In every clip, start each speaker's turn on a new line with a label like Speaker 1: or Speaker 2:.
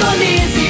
Speaker 1: Indonésia.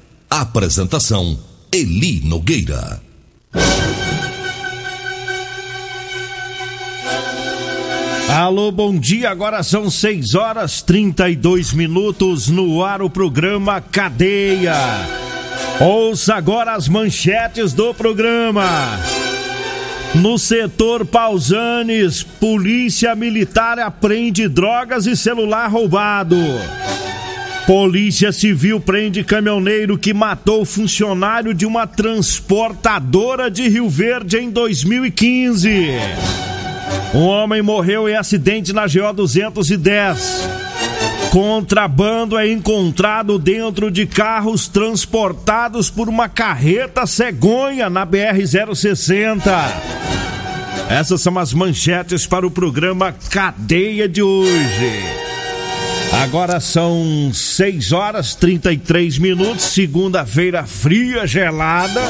Speaker 2: Apresentação: Eli Nogueira.
Speaker 3: Alô, bom dia. Agora são 6 horas 32 minutos no ar o programa Cadeia. Ouça agora as manchetes do programa. No setor Pausanes, polícia militar apreende drogas e celular roubado. Polícia Civil prende caminhoneiro que matou funcionário de uma transportadora de Rio Verde em 2015. Um homem morreu em acidente na GO 210. Contrabando é encontrado dentro de carros transportados por uma carreta cegonha na BR-060. Essas são as manchetes para o programa Cadeia de hoje. Agora são 6 horas 33 minutos, segunda-feira fria, gelada.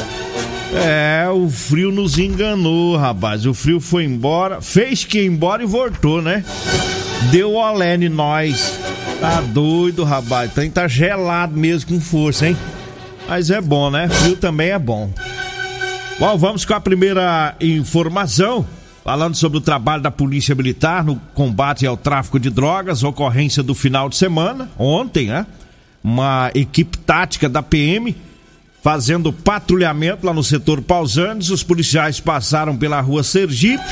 Speaker 3: É, o frio nos enganou, rapaz. O frio foi embora, fez que ir embora e voltou, né? Deu olé em nós. Tá doido, rapaz. Tem tá gelado mesmo com força, hein? Mas é bom, né? Frio também é bom. Bom, vamos com a primeira informação. Falando sobre o trabalho da Polícia Militar no combate ao tráfico de drogas, ocorrência do final de semana, ontem, né? Uma equipe tática da PM fazendo patrulhamento lá no setor Pausanes. Os policiais passaram pela rua Sergipe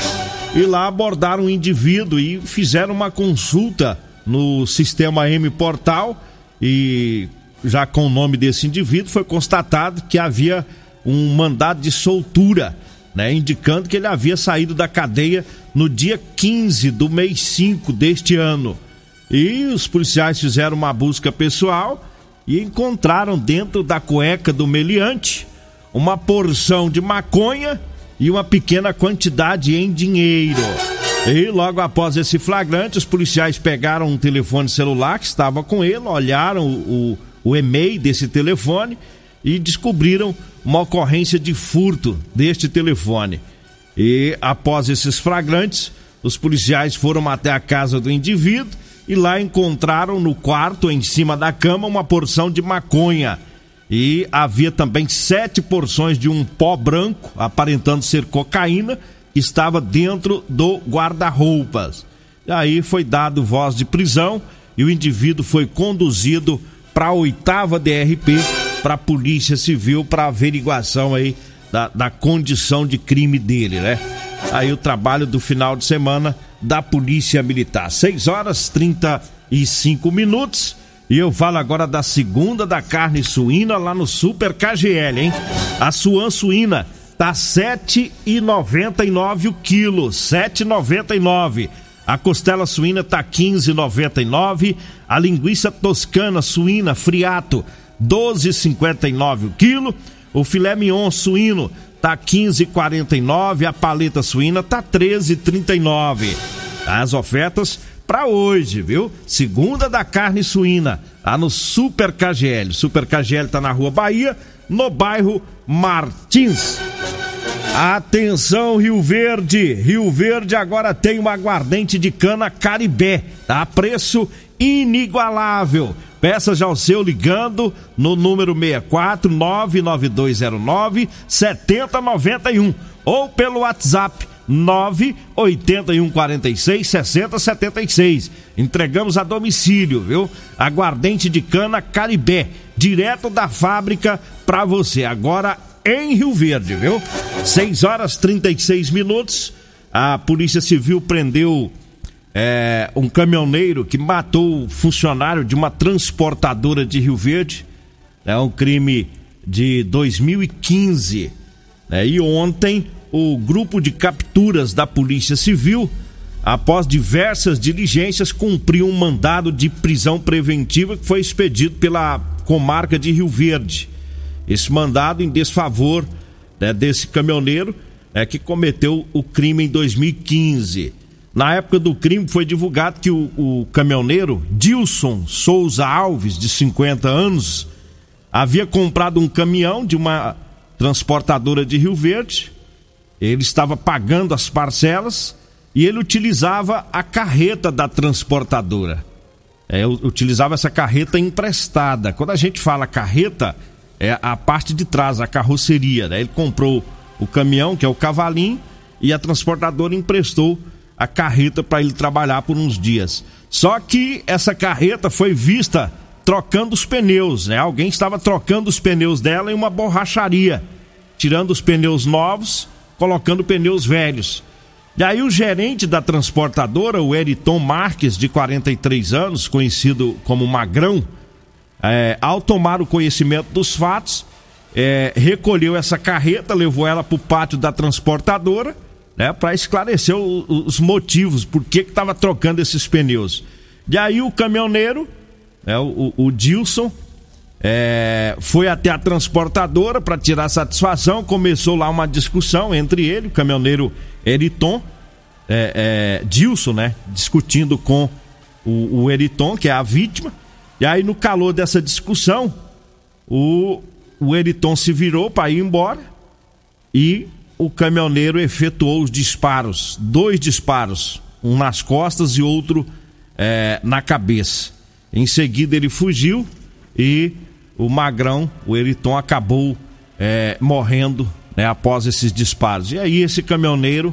Speaker 3: e lá abordaram um indivíduo e fizeram uma consulta no sistema M Portal e já com o nome desse indivíduo foi constatado que havia um mandado de soltura, né, indicando que ele havia saído da cadeia no dia 15 do mês 5 deste ano. E os policiais fizeram uma busca pessoal e encontraram dentro da cueca do meliante uma porção de maconha e uma pequena quantidade em dinheiro. E logo após esse flagrante, os policiais pegaram um telefone celular que estava com ele, olharam o, o, o e-mail desse telefone e descobriram uma ocorrência de furto deste telefone. E após esses flagrantes, os policiais foram até a casa do indivíduo e lá encontraram no quarto, em cima da cama, uma porção de maconha. E havia também sete porções de um pó branco, aparentando ser cocaína, que estava dentro do guarda-roupas. Aí foi dado voz de prisão e o indivíduo foi conduzido para a oitava DRP, para a Polícia Civil, para averiguação aí da, da condição de crime dele, né? Aí o trabalho do final de semana da Polícia Militar. 6 horas 35 minutos. E eu falo agora da segunda da carne suína lá no Super KGL, hein? A suan suína tá 7,99 o quilo, 7,99. A costela suína tá 15,99. A linguiça toscana suína friato 12,59 o quilo. O filé mignon suíno tá 15,49, a paleta suína tá 13,39. As ofertas para hoje, viu? Segunda da carne suína, Tá no Super KGL. Super KGL tá na Rua Bahia, no bairro Martins. Atenção, Rio Verde! Rio Verde agora tem uma aguardente de cana Caribé, tá? Preço inigualável. Peça já o seu ligando no número 64 99209 7091 ou pelo WhatsApp 98146 6076. Entregamos a domicílio, viu? Aguardente de cana Caribé, direto da fábrica para você. Agora em Rio Verde, viu? 6 horas 36 minutos. A Polícia Civil prendeu é, um caminhoneiro que matou funcionário de uma transportadora de Rio Verde. É um crime de 2015. Né? E ontem, o grupo de capturas da Polícia Civil, após diversas diligências, cumpriu um mandado de prisão preventiva que foi expedido pela comarca de Rio Verde. Esse mandado em desfavor né, desse caminhoneiro é, que cometeu o crime em 2015. Na época do crime foi divulgado que o, o caminhoneiro Dilson Souza Alves, de 50 anos, havia comprado um caminhão de uma transportadora de Rio Verde. Ele estava pagando as parcelas e ele utilizava a carreta da transportadora. É, utilizava essa carreta emprestada. Quando a gente fala carreta, é a parte de trás, a carroceria. Né? Ele comprou o caminhão, que é o cavalinho, e a transportadora emprestou a carreta para ele trabalhar por uns dias. Só que essa carreta foi vista trocando os pneus, né? Alguém estava trocando os pneus dela em uma borracharia, tirando os pneus novos, colocando pneus velhos. E aí o gerente da transportadora, o Eriton Marques, de 43 anos, conhecido como Magrão, é, ao tomar o conhecimento dos fatos, é, recolheu essa carreta, levou ela para o pátio da transportadora né, para esclarecer o, os motivos, por que estava trocando esses pneus. E aí o caminhoneiro, né, o, o Dilson, é, foi até a transportadora para tirar satisfação. Começou lá uma discussão entre ele, o caminhoneiro Eriton, é, é, Dilson, né? Discutindo com o, o Eriton, que é a vítima. E aí, no calor dessa discussão, o, o Eriton se virou para ir embora e o caminhoneiro efetuou os disparos, dois disparos, um nas costas e outro é, na cabeça. Em seguida ele fugiu e o Magrão, o Eriton, acabou é, morrendo né, após esses disparos. E aí esse caminhoneiro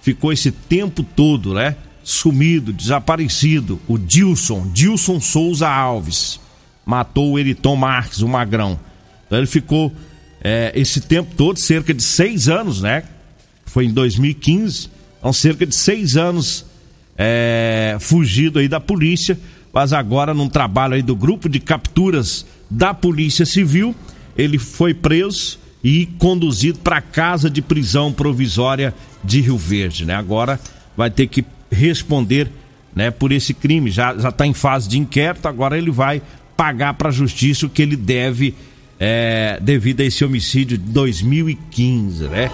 Speaker 3: ficou esse tempo todo, né? Sumido, desaparecido. O Dilson, Dilson Souza Alves, matou o Eriton Marques, o Magrão. Então ele ficou é, esse tempo todo, cerca de seis anos, né? Foi em 2015, então cerca de seis anos é, fugido aí da polícia, mas agora num trabalho aí do grupo de capturas da Polícia Civil, ele foi preso e conduzido para casa de prisão provisória de Rio Verde, né? Agora vai ter que responder, né, por esse crime. Já já está em fase de inquérito, agora ele vai pagar para a justiça o que ele deve é, devido a esse homicídio de 2015, né?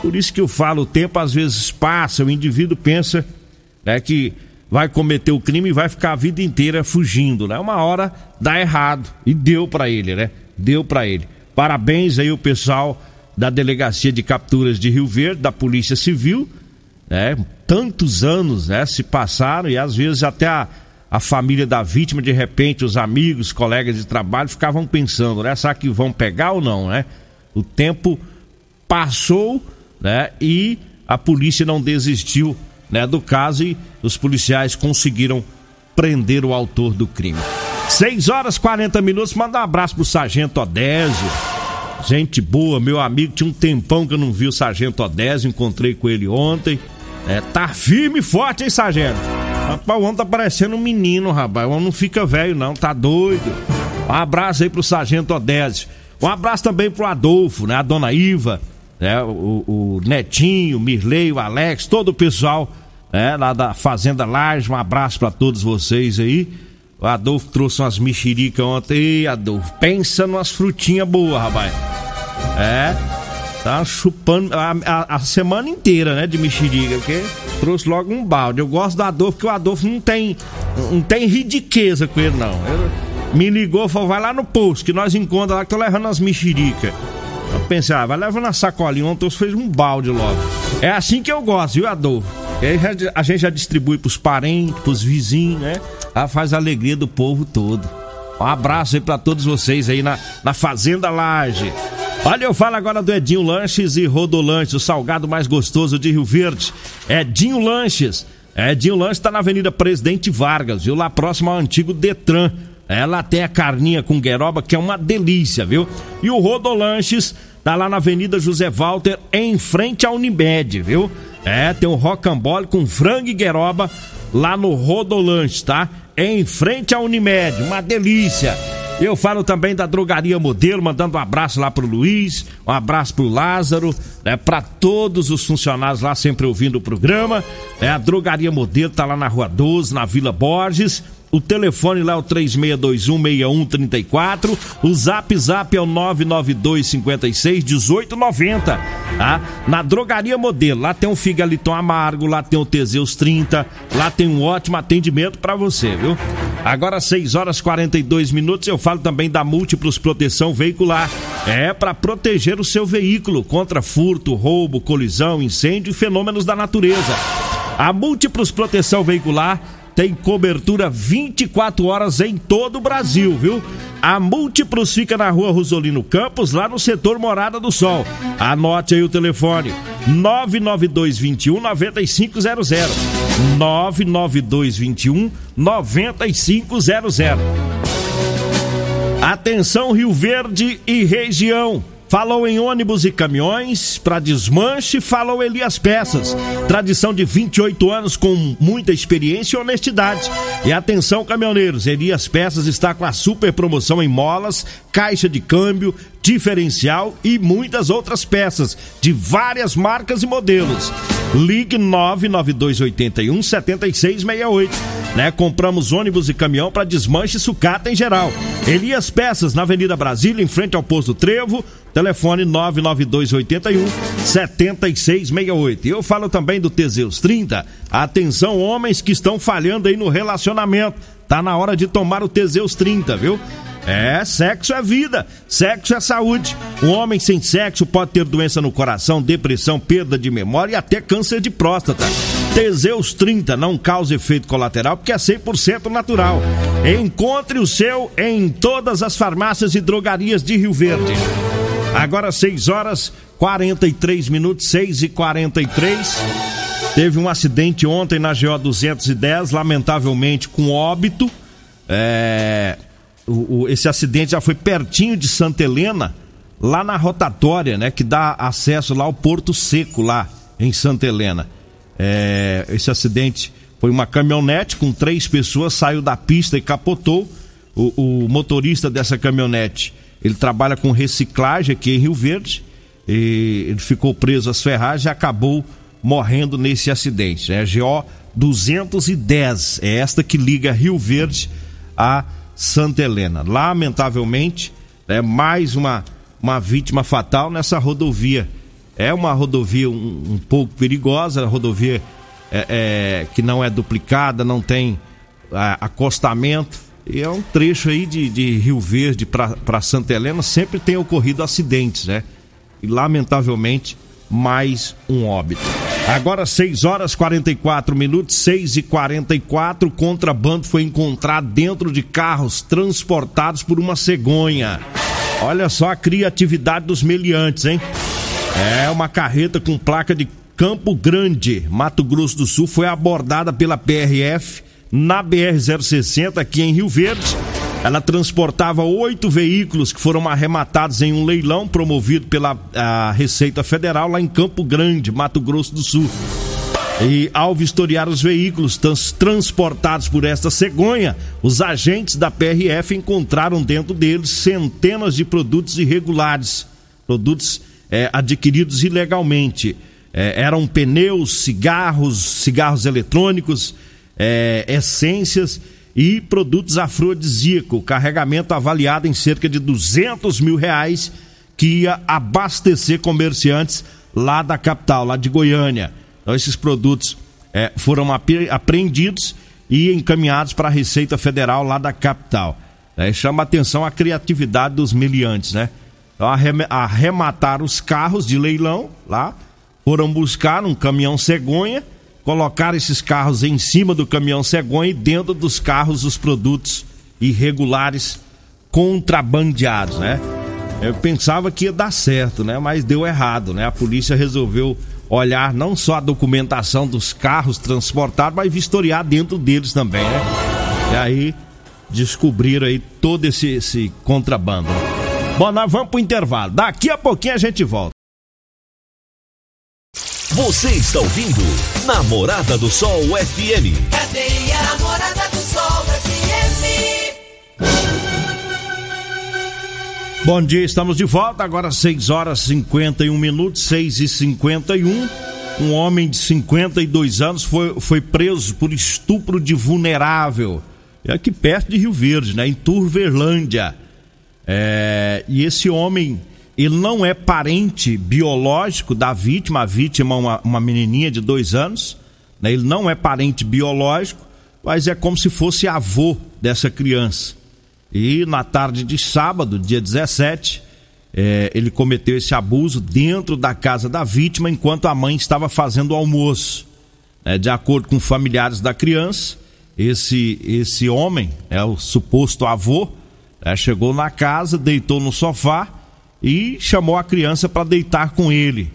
Speaker 3: Por isso que eu falo, o tempo às vezes passa, o indivíduo pensa né, que vai cometer o crime e vai ficar a vida inteira fugindo, né? Uma hora dá errado e deu para ele, né? Deu para ele. Parabéns aí o pessoal da Delegacia de Capturas de Rio Verde, da Polícia Civil, né? Tantos anos, né, se passaram e às vezes até a a família da vítima, de repente, os amigos, colegas de trabalho ficavam pensando, né? Será que vão pegar ou não, né? O tempo passou, né? E a polícia não desistiu, né, do caso e os policiais conseguiram prender o autor do crime. 6 horas 40 minutos, manda um abraço pro Sargento Odésio. Gente boa, meu amigo, tinha um tempão que eu não vi o Sargento Odésio, encontrei com ele ontem. É, tá firme e forte, hein, Sargento? Rapaz, o homem tá parecendo um menino, rapaz. O homem não fica velho, não, tá doido. Um abraço aí pro Sargento Odésio. Um abraço também pro Adolfo, né? A dona Iva, né? O, o Netinho, o Mirley, o Alex, todo o pessoal né? lá da Fazenda Laje. Um abraço para todos vocês aí. O Adolfo trouxe umas mexericas ontem. Ei, Adolfo, pensa numas frutinhas boas, rapaz. É. Tá chupando a, a, a, semana inteira, né, de mexerica, porque trouxe logo um balde. Eu gosto do Adolfo, porque o Adolfo não tem, não tem ridiqueza com ele, não. me ligou, falou, vai lá no posto, que nós encontramos lá que tô levando as mexericas. Eu pensei, ah, vai levando a sacolinha, ontem você fez um balde logo. É assim que eu gosto, viu, Adolfo? E aí a gente já distribui pros parentes, pros vizinhos, né? Ela faz a alegria do povo todo. Um abraço aí pra todos vocês aí na, na Fazenda Laje. Olha, eu falo agora do Edinho Lanches e Rodolanches, o salgado mais gostoso de Rio Verde. Edinho Lanches. Edinho Lanches tá na Avenida Presidente Vargas, viu? Lá próximo ao antigo Detran. Ela tem a carninha com gueroba, que é uma delícia, viu? E o Rodolanches tá lá na Avenida José Walter, em frente à Unimed, viu? É, tem um rocambole com frango e gueroba lá no Rodolanches, tá? Em frente à Unimed, uma delícia. Eu falo também da Drogaria Modelo, mandando um abraço lá pro Luiz, um abraço pro Lázaro, né, para todos os funcionários lá sempre ouvindo o programa. É, a Drogaria Modelo tá lá na Rua 12, na Vila Borges. O telefone lá é o 36216134. O Zap Zap é o 992561890, tá? Na Drogaria Modelo, lá tem um Figaliton Amargo, lá tem o Teseus 30, lá tem um ótimo atendimento para você, viu? Agora 6 horas 42 minutos, eu falo também da Múltiplos Proteção Veicular. É para proteger o seu veículo contra furto, roubo, colisão, incêndio e fenômenos da natureza. A Múltiplos Proteção Veicular tem cobertura 24 horas em todo o Brasil, viu? A Múltiplos fica na rua Rosolino Campos, lá no setor Morada do Sol. Anote aí o telefone: 99221 9500. 99221 9500. Atenção Rio Verde e região. Falou em ônibus e caminhões, para desmanche, falou Elias Peças. Tradição de 28 anos com muita experiência e honestidade. E atenção, caminhoneiros, Elias Peças está com a super promoção em molas, caixa de câmbio, diferencial e muitas outras peças de várias marcas e modelos. Ligue 99281 7668. Né? Compramos ônibus e caminhão para desmanche e sucata em geral. Elias Peças, na Avenida Brasília, em frente ao posto Trevo. Telefone 99281 7668. E eu falo também do Teseus 30. Atenção, homens que estão falhando aí no relacionamento. Tá na hora de tomar o Teseus 30, viu? É, sexo é vida, sexo é saúde. Um homem sem sexo pode ter doença no coração, depressão, perda de memória e até câncer de próstata. Teseus 30 não causa efeito colateral porque é 100% natural. Encontre o seu em todas as farmácias e drogarias de Rio Verde. Agora 6 horas 43 minutos, 6 e 43. Teve um acidente ontem na GO 210, lamentavelmente com óbito. É, o- o- esse acidente já foi pertinho de Santa Helena, lá na rotatória, né? Que dá acesso lá ao Porto Seco, lá em Santa Helena. É, esse acidente foi uma caminhonete com três pessoas, saiu da pista e capotou. O, o motorista dessa caminhonete, ele trabalha com reciclagem aqui em Rio Verde. E ele ficou preso às ferragens e acabou morrendo nesse acidente. É GO 210, é esta que liga Rio Verde a Santa Helena. Lamentavelmente, é mais uma, uma vítima fatal nessa rodovia. É uma rodovia um, um pouco perigosa, rodovia é, é, que não é duplicada, não tem ah, acostamento. E é um trecho aí de, de Rio Verde para Santa Helena, sempre tem ocorrido acidentes, né? E lamentavelmente, mais um óbito. Agora 6 horas 44 minutos, 6 e 44 contrabando foi encontrado dentro de carros transportados por uma cegonha. Olha só a criatividade dos meliantes, hein? É uma carreta com placa de Campo Grande, Mato Grosso do Sul, foi abordada pela PRF na BR-060 aqui em Rio Verde. Ela transportava oito veículos que foram arrematados em um leilão promovido pela Receita Federal lá em Campo Grande, Mato Grosso do Sul. E ao vistoriar os veículos trans- transportados por esta cegonha, os agentes da PRF encontraram dentro deles centenas de produtos irregulares, produtos eh, adquiridos ilegalmente. Eh, eram pneus, cigarros, cigarros eletrônicos, eh, essências e produtos afrodisíacos. Carregamento avaliado em cerca de 200 mil reais que ia abastecer comerciantes lá da capital, lá de Goiânia. Então, esses produtos eh, foram apre- apreendidos e encaminhados para a Receita Federal lá da capital. Né? Chama atenção a criatividade dos miliantes, né? Então, arremataram os carros de leilão lá, foram buscar um caminhão cegonha, colocaram esses carros em cima do caminhão cegonha e dentro dos carros os produtos irregulares contrabandeados, né? Eu pensava que ia dar certo, né? Mas deu errado, né? A polícia resolveu olhar não só a documentação dos carros transportados, mas vistoriar dentro deles também, né? E aí descobriram aí todo esse, esse contrabando. Bom, nós vamos pro intervalo. Daqui a pouquinho a gente volta.
Speaker 2: Você está ouvindo Namorada do Sol FM.
Speaker 1: Cadeia Namorada do Sol FM.
Speaker 3: Bom dia, estamos de volta. Agora 6 horas 51 minutos, 6 e 51 Um homem de 52 anos foi, foi preso por estupro de vulnerável. É aqui perto de Rio Verde, né? Em Turverlândia. É, e esse homem, ele não é parente biológico da vítima. A vítima é uma, uma menininha de dois anos. Né? Ele não é parente biológico, mas é como se fosse avô dessa criança. E na tarde de sábado, dia 17, é, ele cometeu esse abuso dentro da casa da vítima enquanto a mãe estava fazendo o almoço. É, de acordo com familiares da criança, esse, esse homem, é o suposto avô, é, chegou na casa, deitou no sofá e chamou a criança para deitar com ele.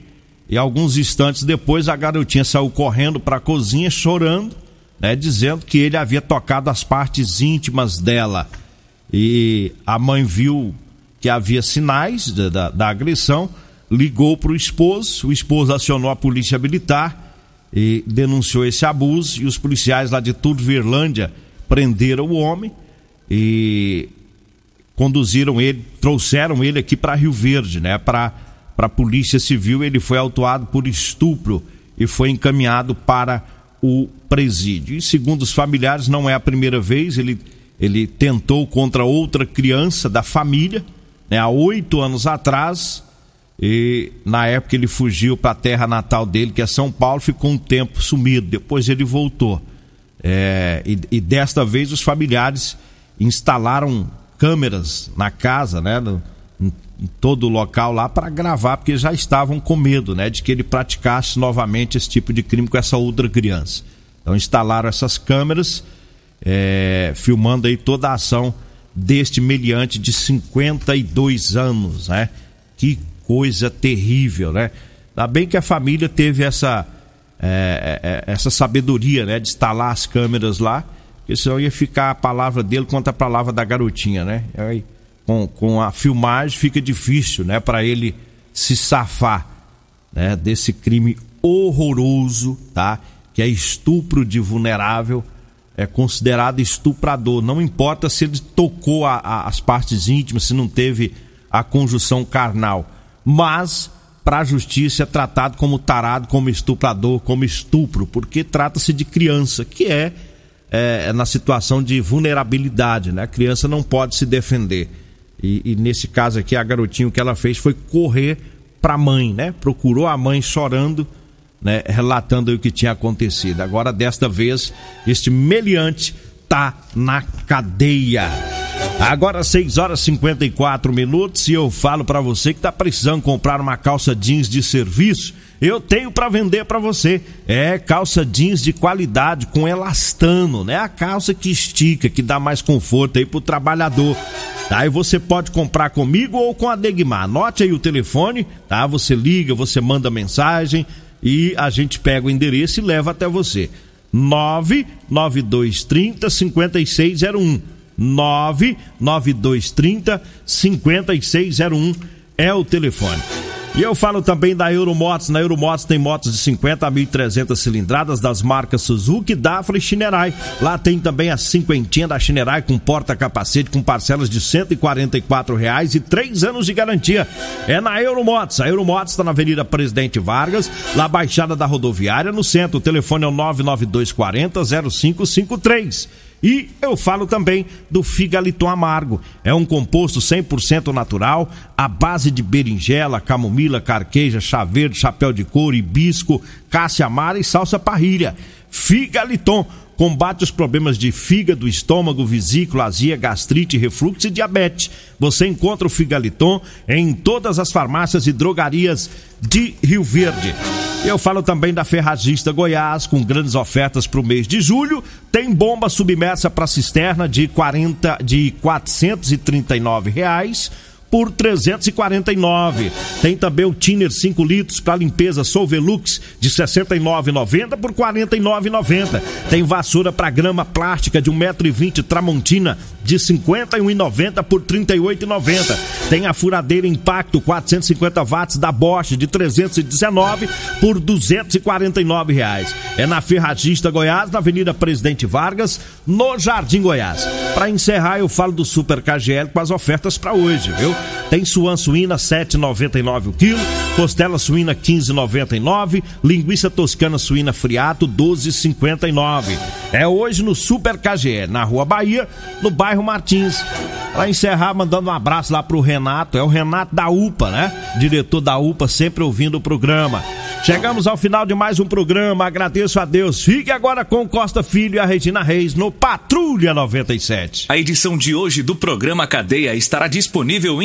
Speaker 3: E alguns instantes depois a garotinha saiu correndo para a cozinha chorando, né, dizendo que ele havia tocado as partes íntimas dela e a mãe viu que havia sinais da, da, da agressão, ligou para o esposo, o esposo acionou a polícia militar e denunciou esse abuso e os policiais lá de Turverlândia prenderam o homem e conduziram ele, trouxeram ele aqui para Rio Verde, né, para para a Polícia Civil, ele foi autuado por estupro e foi encaminhado para o presídio. E segundo os familiares, não é a primeira vez, ele ele tentou contra outra criança da família, né, há oito anos atrás, e na época ele fugiu para a terra natal dele, que é São Paulo, ficou um tempo sumido, depois ele voltou. É, e, e, desta vez os familiares instalaram câmeras na casa, né, no, em, em todo o local lá para gravar, porque já estavam com medo, né, de que ele praticasse novamente esse tipo de crime com essa outra criança. Então instalaram essas câmeras é, filmando aí toda a ação deste meliante de 52 anos, né? Que coisa terrível, né? Ainda bem que a família teve essa é, é, é, essa sabedoria, né? De instalar as câmeras lá, porque senão ia ficar a palavra dele contra a palavra da garotinha, né? Aí, com, com a filmagem fica difícil, né? Para ele se safar, né? Desse crime horroroso, tá? Que é estupro de vulnerável é considerado estuprador. Não importa se ele tocou a, a, as partes íntimas, se não teve a conjunção carnal. Mas, para a justiça, é tratado como tarado, como estuprador, como estupro, porque trata-se de criança, que é, é, é, na situação de vulnerabilidade. Né? A criança não pode se defender. E, e nesse caso aqui, a garotinha, o que ela fez foi correr para a mãe, né? Procurou a mãe chorando né, relatando o que tinha acontecido. Agora, desta vez, este meliante tá na cadeia. Agora 6 horas e 54 minutos e eu falo para você que tá precisando comprar uma calça jeans de serviço, eu tenho para vender para você. É calça jeans de qualidade com elastano, né? A calça que estica, que dá mais conforto aí pro trabalhador. Aí você pode comprar comigo ou com a Degmar. Anote aí o telefone, tá? Você liga, você manda mensagem e a gente pega o endereço e leva até você. 99230 5601. 99230 5601 é o telefone. E eu falo também da Euromotos. Na Euromotos tem motos de 50 a 1.300 cilindradas das marcas Suzuki, Dafra e Shinerai. Lá tem também a cinquentinha da Shinerai com porta-capacete com parcelas de R$ reais e três anos de garantia. É na Euromotos. A Euromotos está na Avenida Presidente Vargas, lá Baixada da Rodoviária, no centro. O telefone é o 99240 0553. E eu falo também do figaliton amargo. É um composto 100% natural, à base de berinjela, camomila, carqueja, chá verde, chapéu de couro, hibisco, cássia amara e salsa parrilha. Figaliton, combate os problemas de fígado, estômago, vesícula, azia, gastrite, refluxo e diabetes. Você encontra o Figaliton em todas as farmácias e drogarias de Rio Verde. Eu falo também da Ferragista Goiás, com grandes ofertas para o mês de julho. Tem bomba submersa para cisterna de 40 de 439 reais por 349. Tem também o Tiner 5 litros para limpeza Solvelux de 69,90 por 49,90. Tem vassoura para grama plástica de 1,20m Tramontina de 51,90 por 38,90. Tem a furadeira Impacto 450 watts da Bosch de 319 por 249 reais. É na Ferragista Goiás, na Avenida Presidente Vargas, no Jardim Goiás. Para encerrar, eu falo do Super KGL com as ofertas para hoje, viu? Tem suan suína 7,99 o quilo, costela suína 15,99, linguiça toscana suína friato 12,59. É hoje no Super KGL, na Rua Bahia, no bairro Martins. Para encerrar, mandando um abraço lá pro Renato, é o Renato da UPA, né? Diretor da UPA, sempre ouvindo o programa. Chegamos ao final de mais um programa, agradeço a Deus. Fique agora com Costa Filho e a Regina Reis no Patrulha 97.
Speaker 4: A edição de hoje do programa Cadeia estará disponível em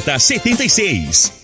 Speaker 5: 76.